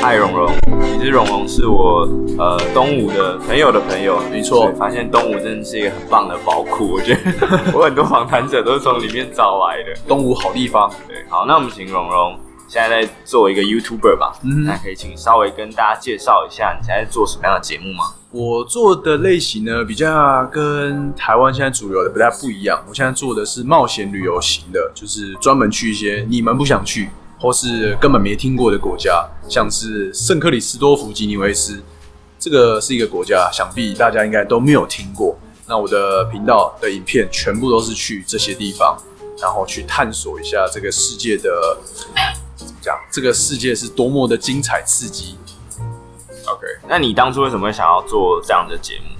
嗨，荣荣，其实荣荣是我呃东吴的朋友的朋友，没错。发现东吴真的是一个很棒的宝库，我觉得 我很多访谈者都是从里面找来的。东吴好地方，对。好，那我们请荣荣现在在做一个 YouTuber 吧，嗯，那可以请稍微跟大家介绍一下你现在在做什么样的节目吗？我做的类型呢，比较跟台湾现在主流的不太不一样。我现在做的是冒险旅游型的，就是专门去一些你们不想去，或是根本没听过的国家，像是圣克里斯多福吉尼维斯，这个是一个国家，想必大家应该都没有听过。那我的频道的影片全部都是去这些地方，然后去探索一下这个世界的，怎么讲？这个世界是多么的精彩刺激。OK，那你当初为什么会想要做这样的节目？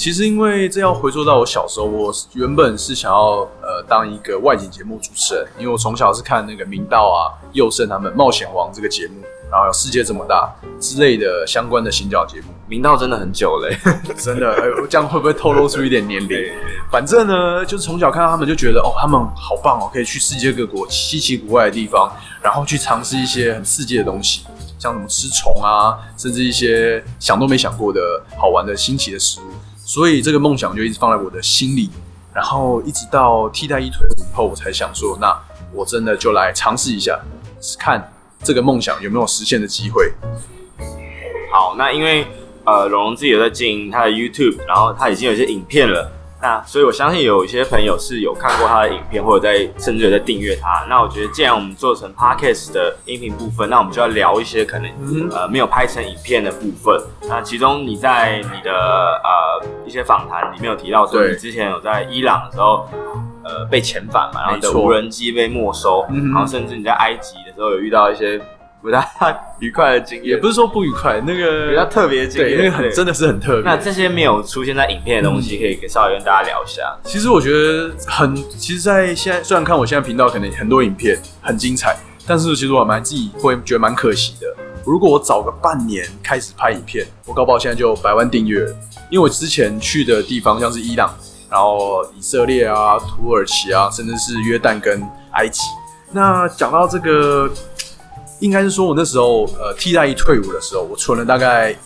其实因为这要回溯到我小时候，我原本是想要呃当一个外景节目主持人，因为我从小是看那个明道啊、佑胜他们《冒险王》这个节目，然后有世界这么大之类的相关的行脚节目。明道真的很久了，真的，这样会不会透露出一点年龄？反正呢，就是从小看到他们就觉得哦，他们好棒哦，可以去世界各国稀奇古怪的地方，然后去尝试一些很世界的东西。像什么吃虫啊，甚至一些想都没想过的好玩的新奇的食物，所以这个梦想就一直放在我的心里。然后一直到替代役退伍以后，我才想说，那我真的就来尝试一下，看这个梦想有没有实现的机会。好，那因为呃，龙龙自己也在经营他的 YouTube，然后他已经有一些影片了。那所以，我相信有一些朋友是有看过他的影片，或者在甚至有在订阅他。那我觉得，既然我们做成 Podcast 的音频部分，那我们就要聊一些可能呃没有拍成影片的部分。那其中你在你的呃一些访谈里面有提到说，你之前有在伊朗的时候呃被遣返嘛，然后你的无人机被没收，然后甚至你在埃及的时候有遇到一些。不太愉快的经验，也不是说不愉快，那个比较特别的经验，那个很真的是很特别。那这些没有出现在影片的东西，可以稍微跟大家聊一下。其实我觉得很，其实，在现在虽然看我现在频道可能很多影片很精彩，但是其实我蛮自己会觉得蛮可惜的。如果我早个半年开始拍影片，我搞不好现在就百万订阅了。因为我之前去的地方像是伊朗，然后以色列啊、土耳其啊，甚至是约旦跟埃及。那讲到这个。应该是说，我那时候呃替代役退伍的时候，我存了大概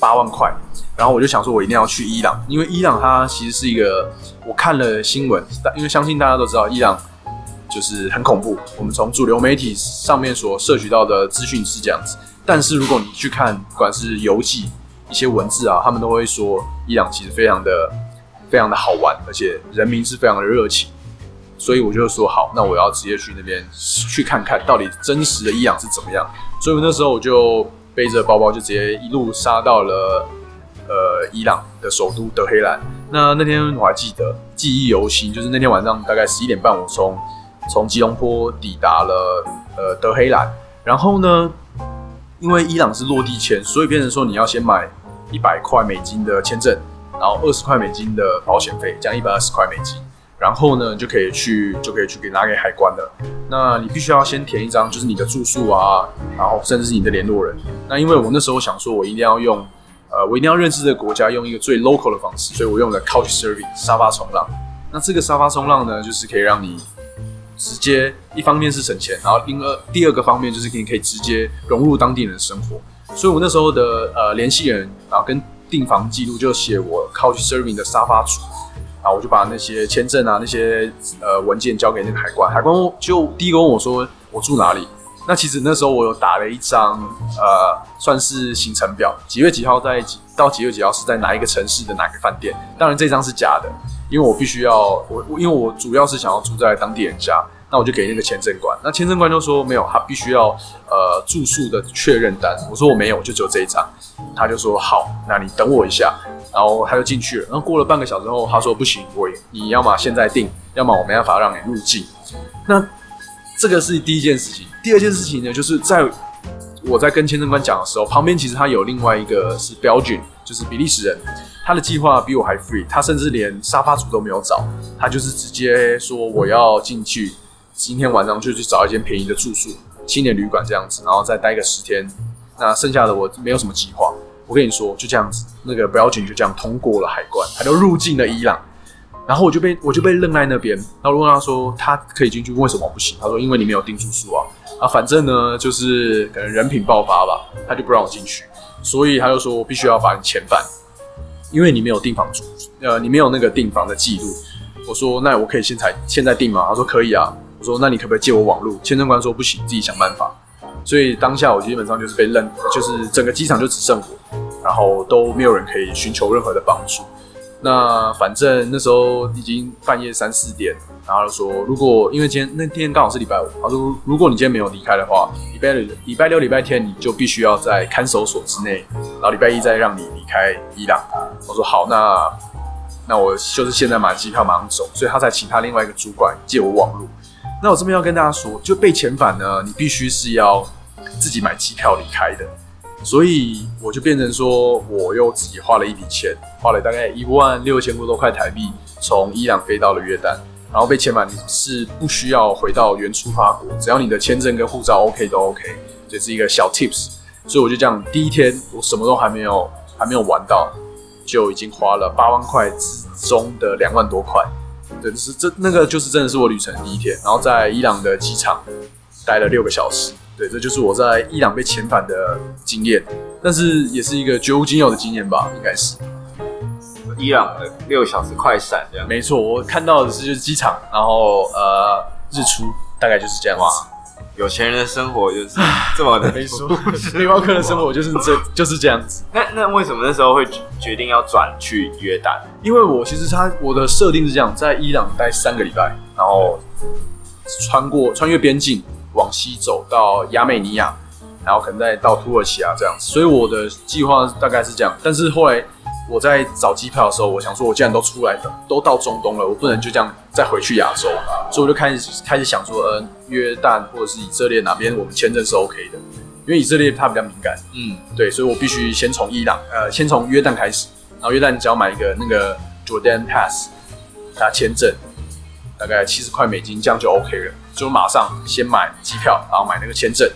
八万块，然后我就想说，我一定要去伊朗，因为伊朗它其实是一个，我看了新闻，因为相信大家都知道，伊朗就是很恐怖。我们从主流媒体上面所摄取到的资讯是这样子，但是如果你去看，不管是游记一些文字啊，他们都会说，伊朗其实非常的非常的好玩，而且人民是非常的热情。所以我就说好，那我要直接去那边去看看到底真实的伊朗是怎么样。所以我那时候我就背着包包就直接一路杀到了呃伊朗的首都德黑兰。那那天我还记得记忆犹新，就是那天晚上大概十一点半，我从从吉隆坡抵达了呃德黑兰。然后呢，因为伊朗是落地签，所以变成说你要先买一百块美金的签证，然后二十块美金的保险费，这样一百二十块美金。然后呢，就可以去，就可以去给拿给海关了。那你必须要先填一张，就是你的住宿啊，然后甚至是你的联络人。那因为我那时候想说，我一定要用，呃，我一定要认识这个国家，用一个最 local 的方式，所以我用了 Couchsurfing 沙发冲浪。那这个沙发冲浪呢，就是可以让你直接，一方面是省钱，然后第二第二个方面就是可以可以直接融入当地人的生活。所以我那时候的呃联系人，然后跟订房记录就写我 Couchsurfing 的沙发主。我就把那些签证啊、那些呃文件交给那个海关，海关就第一个问我说我住哪里。那其实那时候我有打了一张呃算是行程表，几月几号在几到几月几号是在哪一个城市的哪个饭店。当然这张是假的，因为我必须要我因为我主要是想要住在当地人家。那我就给那个签证官，那签证官就说没有，他必须要呃住宿的确认单。我说我没有，就只有这一张。他就说好，那你等我一下。然后他就进去了。然后过了半个小时后，他说不行，我你要么现在订，要么我没办法让你入境。那这个是第一件事情。第二件事情呢，就是在我在跟签证官讲的时候，旁边其实他有另外一个是 Belgian，就是比利时人。他的计划比我还 free，他甚至连沙发主都没有找，他就是直接说我要进去。今天晚上就去找一间便宜的住宿，青年旅馆这样子，然后再待个十天。那剩下的我没有什么计划。我跟你说，就这样子，那个 Belgian 就这样通过了海关，他就入境了伊朗。然后我就被我就被愣在那边。然后我问他说，他可以进去，为什么不行？他说，因为你没有订住宿啊。啊，反正呢就是可能人品爆发吧，他就不让我进去，所以他就说我必须要把你遣返，因为你没有订房住，呃，你没有那个订房的记录。我说那我可以现在现在订吗？他说可以啊。我说那你可不可以借我网路？签证官说不行，自己想办法。所以当下我基本上就是被扔，就是整个机场就只剩我，然后都没有人可以寻求任何的帮助。那反正那时候已经半夜三四点，然后说如果因为今天那天刚好是礼拜五，他说如果你今天没有离开的话，礼拜、礼拜六、礼拜天你就必须要在看守所之内，然后礼拜一再让你离开伊朗。我说好，那那我就是现在买机票马上走，所以他才请他另外一个主管借我网路。那我这边要跟大家说，就被遣返呢，你必须是要自己买机票离开的。所以我就变成说，我又自己花了一笔钱，花了大概一万六千多块台币，从伊朗飞到了约旦，然后被遣返是不需要回到原出发国，只要你的签证跟护照 OK 都 OK，这是一个小 tips。所以我就这样，第一天我什么都还没有还没有玩到，就已经花了八万块之中的两万多块。对，就是这那个就是真的是我旅程第一天，然后在伊朗的机场待了六个小时。对，这就是我在伊朗被遣返的经验，但是也是一个绝无仅有的经验吧，应该是。伊朗的六小时快闪这样。没错，我看到的是就是机场，然后呃日出，大概就是这样子。哇，有钱人的生活就是这么的。没错，背包客的生活就是这 就是这样子。那那为什么那时候会决定要转去约旦？因为我其实他我的设定是这样，在伊朗待三个礼拜，然后穿过穿越边境。往西走到亚美尼亚，然后可能再到土耳其啊这样子，所以我的计划大概是这样。但是后来我在找机票的时候，我想说，我既然都出来的，都到中东了，我不能就这样再回去亚洲，所以我就开始开始想说，呃，约旦或者是以色列哪边我们签证是 OK 的，因为以色列它比较敏感，嗯，对，所以我必须先从伊朗，呃，先从约旦开始，然后约旦只要买一个那个 Jordan Pass，它签证大概七十块美金，这样就 OK 了。就马上先买机票，然后买那个签证，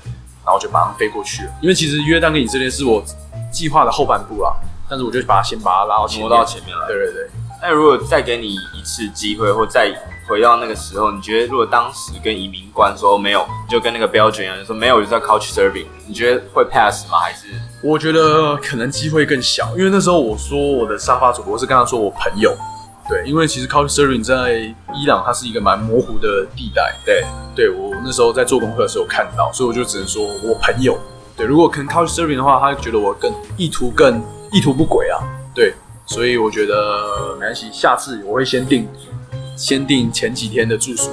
然后就马上飞过去了。因为其实约旦跟以色列是我计划的后半部啊，但是我就把它先把它拉到挪到前面来。对对对。那如果再给你一次机会，或再回到那个时候，你觉得如果当时跟移民官说没有，就跟那个标准一样，说没有就是要 couch serving，你觉得会 pass 吗？还是？我觉得可能机会更小，因为那时候我说我的沙发主播是跟他说我朋友。对，因为其实 Couch Serving 在伊朗，它是一个蛮模糊的地带。对，对我那时候在做功课的时候看到，所以我就只能说我朋友。对，如果可能 Couch Serving 的话，他觉得我更意图更意图不轨啊。对，所以我觉得没关系，下次我会先定先定前几天的住宿，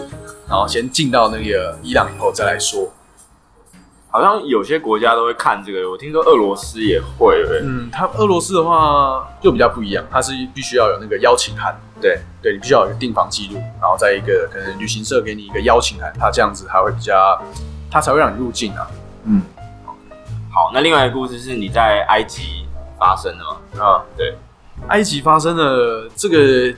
然后先进到那个伊朗以后再来说。好像有些国家都会看这个，我听说俄罗斯也会。嗯，他俄罗斯的话就比较不一样，他是必须要有那个邀请函。对，对你必须要有一个订房记录，然后再一个可能旅行社给你一个邀请函，他这样子还会比较，他才会让你入境啊。嗯，好，那另外一个故事是你在埃及发生的吗？啊，对，埃及发生的这个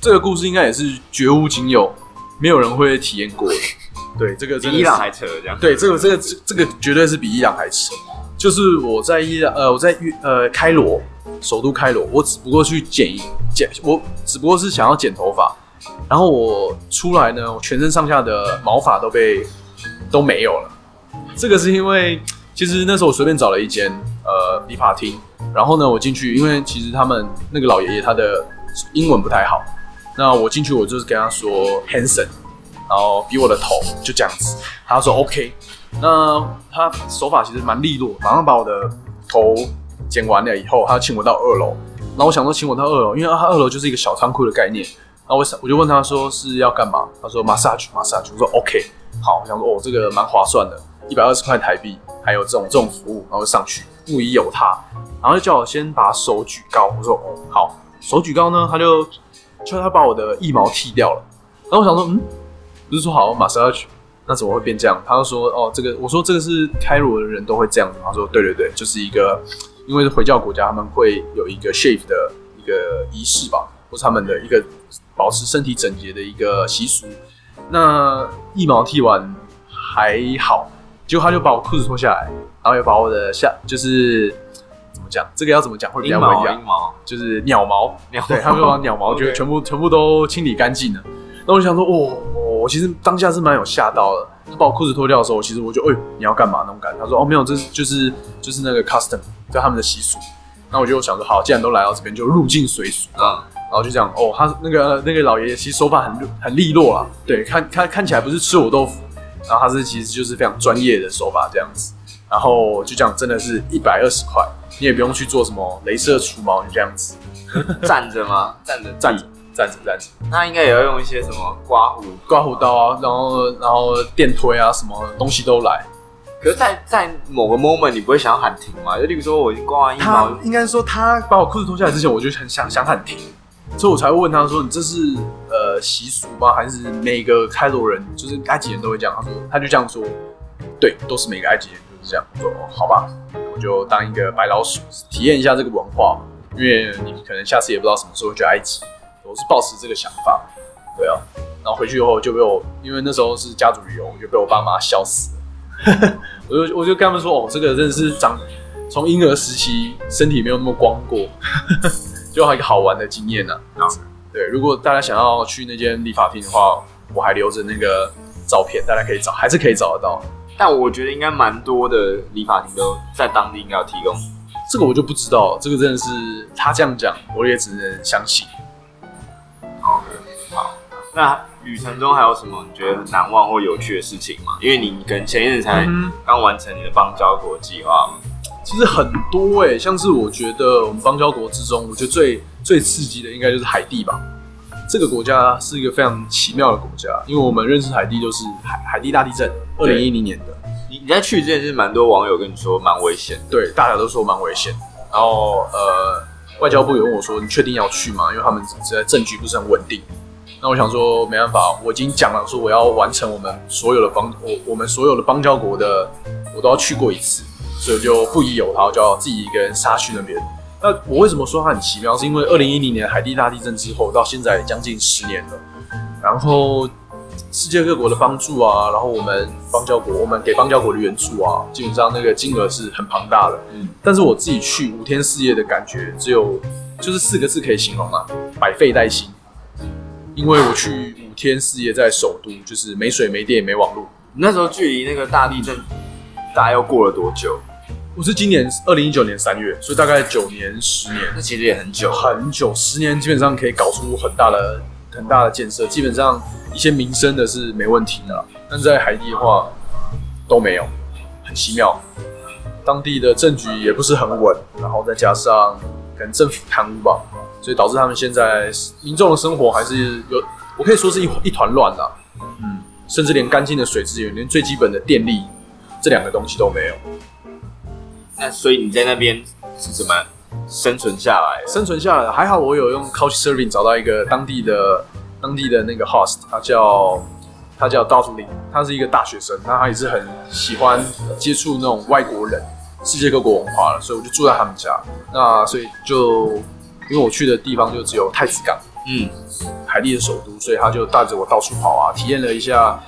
这个故事应该也是绝无仅有，没有人会体验过的。对，这个比伊朗还扯，这样。对，这个这个这这个绝对是比伊朗还扯。就是我在伊朗，呃，我在呃开罗，首都开罗，我只不过去剪剪，我只不过是想要剪头发，然后我出来呢，我全身上下的毛发都被都没有了。这个是因为其实那时候我随便找了一间呃理发厅，然后呢，我进去，因为其实他们那个老爷爷他的英文不太好，那我进去我就是跟他说 Hanson。然后比我的头就这样子，他说 OK，那他手法其实蛮利落，马上把我的头剪完了以后，他请我到二楼。然后我想说请我到二楼，因为他二楼就是一个小仓库的概念。然后我想我就问他说是要干嘛？他说 massage massage。我说 OK，好，我想说哦这个蛮划算的，一百二十块台币，还有这种这种服务，然后上去，木已有他，然后就叫我先把手举高。我说哦好，手举高呢，他就就他把我的腋毛剃掉了。然后我想说嗯。不是说好马上要去，那怎么会变这样？他就说哦，这个我说这个是开罗的人都会这样子。他说对对对，就是一个因为是回教国家，他们会有一个 shave 的一个仪式吧，或是他们的一个保持身体整洁的一个习俗。那一毛剃完还好，结果他就把我裤子脱下来，然后又把我的下就是怎么讲？这个要怎么讲会比较不一样？就是鸟毛，鸟对，他们就把 鸟毛就全部全部都清理干净了。那我想说，哦，我其实当下是蛮有吓到的，他把我裤子脱掉的时候，其实我就哎、欸，你要干嘛那种感觉？他说哦没有，这是就是就是那个 custom，就他们的习俗。那我就想说好，既然都来到这边，就入境随俗啊。然后就这样哦，他那个那个老爷爷其实手法很很利落啊，对，看看看起来不是吃我豆腐，然后他是其实就是非常专业的手法这样子。然后就这样，真的是一百二十块，你也不用去做什么镭射除毛，你这样子。站着吗？站着，站着，站着，站着。那应该也要用一些什么刮胡、刮胡刀啊，然后然后电推啊，什么东西都来。可是在，在在某个 moment，你不会想要喊停吗？就例如说，我已经刮完一毛，应该说他把我裤子脱下来之前，我就很想想喊停，所以我才会问他说：“你这是呃习俗吗？还是每个开罗人，就是埃及人都会这样？”他说：“他就这样说，对，都是每个埃及人就是这样。”说：“，好吧，我就当一个白老鼠，体验一下这个文化。”因为你可能下次也不知道什么时候去埃及，我是抱持这个想法，对啊，然后回去以后就被我，因为那时候是家族旅游，我就被我爸妈笑死了，我就我就跟他们说，哦，这个真的是长从婴儿时期身体没有那么光过，就还一个好玩的经验呢、啊。对，如果大家想要去那间理发厅的话，我还留着那个照片，大家可以找，还是可以找得到。但我觉得应该蛮多的理发厅都在当地应该有提供。这个我就不知道，这个真的是他这样讲，我也只能相信。好，好，那旅程中还有什么你觉得难忘或有趣的事情吗？因为你可能前一阵才刚完成你的邦交国计划。其实很多哎、欸，像是我觉得我们邦交国之中，我觉得最最刺激的应该就是海地吧。这个国家是一个非常奇妙的国家，因为我们认识海地就是海海地大地震，二零一零年的。你你在去之前，是蛮多网友跟你说蛮危险，对，大家都说蛮危险。然后呃，外交部也问我说：“你确定要去吗？”因为他们现在政局不是很稳定。那我想说，没办法，我已经讲了，说我要完成我们所有的邦，我我们所有的邦交国的，我都要去过一次，所以就不疑有他，就要自己一个人杀去那边。那我为什么说它很奇妙？是因为二零一零年海地大地震之后，到现在将近十年了，然后。世界各国的帮助啊，然后我们邦交国，我们给邦交国的援助啊，基本上那个金额是很庞大的。嗯，但是我自己去五天四夜的感觉，只有就是四个字可以形容啊，百废待兴。因为我去五天四夜在首都，就是没水、没电、没网络。那时候距离那个大地震大概又过了多久？我是今年二零一九年三月，所以大概九年、十年，那其实也很久，很久。十年基本上可以搞出很大的、很大的建设，基本上。一些民生的是没问题的，但是在海地的话都没有，很奇妙。当地的政局也不是很稳，然后再加上可能政府贪污吧，所以导致他们现在民众的生活还是有，我可以说是一一团乱的。嗯，甚至连干净的水资源，连最基本的电力这两个东西都没有。那所以你在那边是怎么生存下来的？生存下来还好，我有用 Couchsurfing 找到一个当地的。当地的那个 host，他叫他叫道祖林，他是一个大学生，那他也是很喜欢接触那种外国人、世界各国文化了，所以我就住在他们家。那所以就因为我去的地方就只有太子港，嗯，海地的首都，所以他就带着我到处跑啊，体验了一下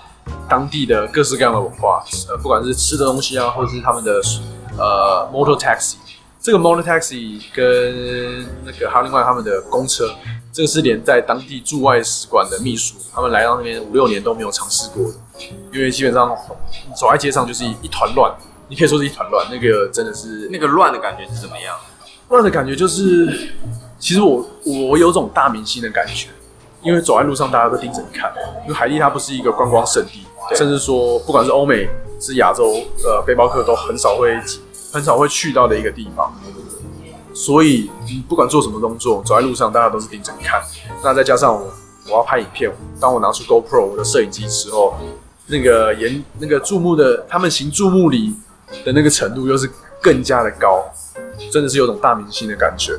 当地的各式各样的文化，呃，不管是吃的东西啊，或者是他们的呃 motor taxi，这个 motor taxi 跟那个还有另外他们的公车。这个是连在当地驻外使馆的秘书，他们来到那边五六年都没有尝试过的，因为基本上走在街上就是一一团乱，你可以说是一团乱。那个真的是那个乱的感觉是怎么样？乱的感觉就是，其实我我有种大明星的感觉，因为走在路上大家都盯着你看，因为海地它不是一个观光胜地，甚至说不管是欧美是亚洲，呃，背包客都很少会很少会去到的一个地方。所以，不管做什么动作，走在路上，大家都是盯着你看。那再加上我，我要拍影片，当我拿出 GoPro 我的摄影机之后，那个严那个注目的，他们行注目礼的那个程度又是更加的高，真的是有种大明星的感觉，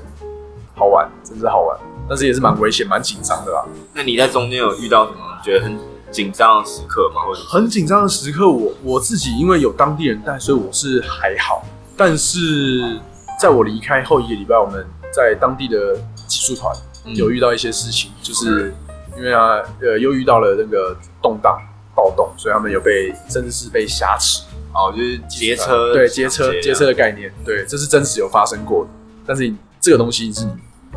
好玩，真是好玩，但是也是蛮危险、蛮紧张的啦。那你在中间有遇到什么觉得很紧张的时刻吗？或者很紧张的时刻，我我自己因为有当地人带，所以我是还好，但是。在我离开后一个礼拜，我们在当地的技术团有遇到一些事情，嗯、就是因为啊，呃，又遇到了那个动荡暴动，所以他们有被甚至是被挟持，哦，就是劫车，对，劫车劫车的概念，对，这是真实有发生过的。但是这个东西是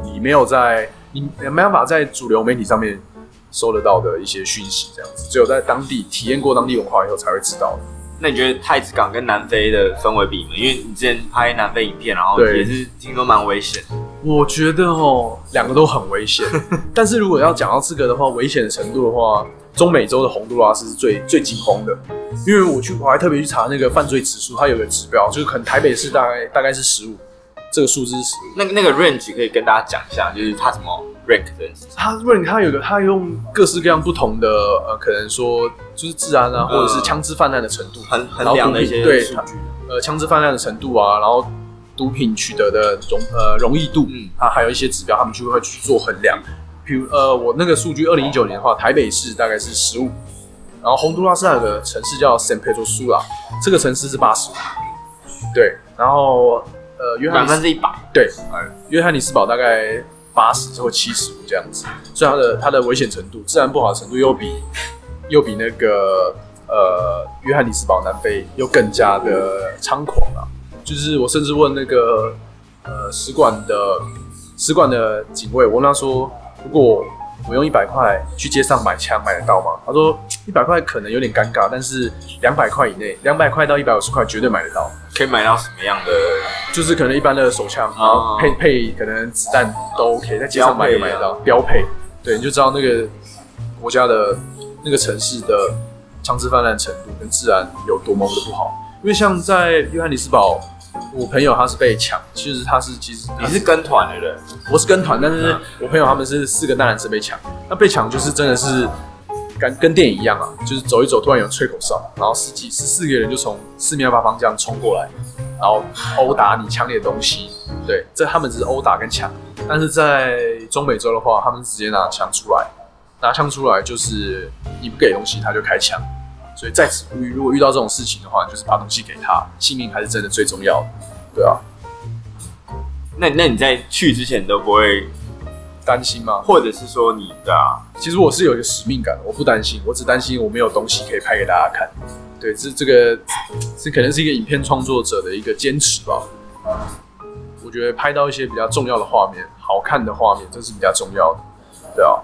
你你没有在你没办法在主流媒体上面收得到的一些讯息，这样子，只有在当地体验过当地文化以后才会知道。那你觉得太子港跟南非的氛围比吗？因为你之前拍南非影片，然后也是听说蛮危险。我觉得哦，两个都很危险。但是如果要讲到这个的话，危险的程度的话，中美洲的洪都拉斯是最最惊慌的。因为我去，我还特别去查那个犯罪指数，它有个指标，就是可能台北市大概大概是十五，这个数字是。那那个 range 可以跟大家讲一下，就是它怎么 rank 的？它 rank 它有个，它用各式各样不同的呃，可能说就是治安啊，或者是枪支泛滥的程度，很衡量的一些对，呃，枪支泛滥的程度啊，然后毒品取得的容呃容易度，嗯，它还有一些指标，他们就会去做衡量。比如呃，我那个数据，二零一九年的话，台北市大概是十五。然后洪都拉斯那个城市叫 San Pedro Sula，这个城市是八十五，对。然后呃，约翰百分之一百，对，约翰尼斯堡大概八十或七十五这样子。所以它的它的危险程度、自然不好的程度又比又比那个呃约翰尼斯堡南非又更加的猖狂啊！就是我甚至问那个呃使馆的使馆的警卫，我问他说，如果我用一百块去街上买枪买得到吗？他说一百块可能有点尴尬，但是两百块以内，两百块到一百五十块绝对买得到。可以买到什么样的？就是可能一般的手枪，然后配配可能子弹都 OK，在街上买也买得到，标配。对，你就知道那个国家的那个城市的枪支泛滥程度跟治安有多么的不好。因为像在约翰尼斯堡。我朋友他是被抢，其实他是其实你是跟团的人，我是跟团，但是我朋友他们是四个大男生被抢，那被抢就是真的是跟跟电影一样啊，就是走一走，突然有人吹口哨，然后十几十四个人就从四面八方这样冲过来，然后殴打你抢你的东西，对，这他们只是殴打跟抢，但是在中美洲的话，他们直接拿枪出来，拿枪出来就是你不给东西他就开枪。所以在此呼吁，如果遇到这种事情的话，就是把东西给他，性命还是真的最重要的，对啊。那那你在去之前都不会担心吗？或者是说你的啊？其实我是有一个使命感，我不担心，我只担心我没有东西可以拍给大家看。对，这这个这可能是一个影片创作者的一个坚持吧。我觉得拍到一些比较重要的画面，好看的画面，这是比较重要的，对啊。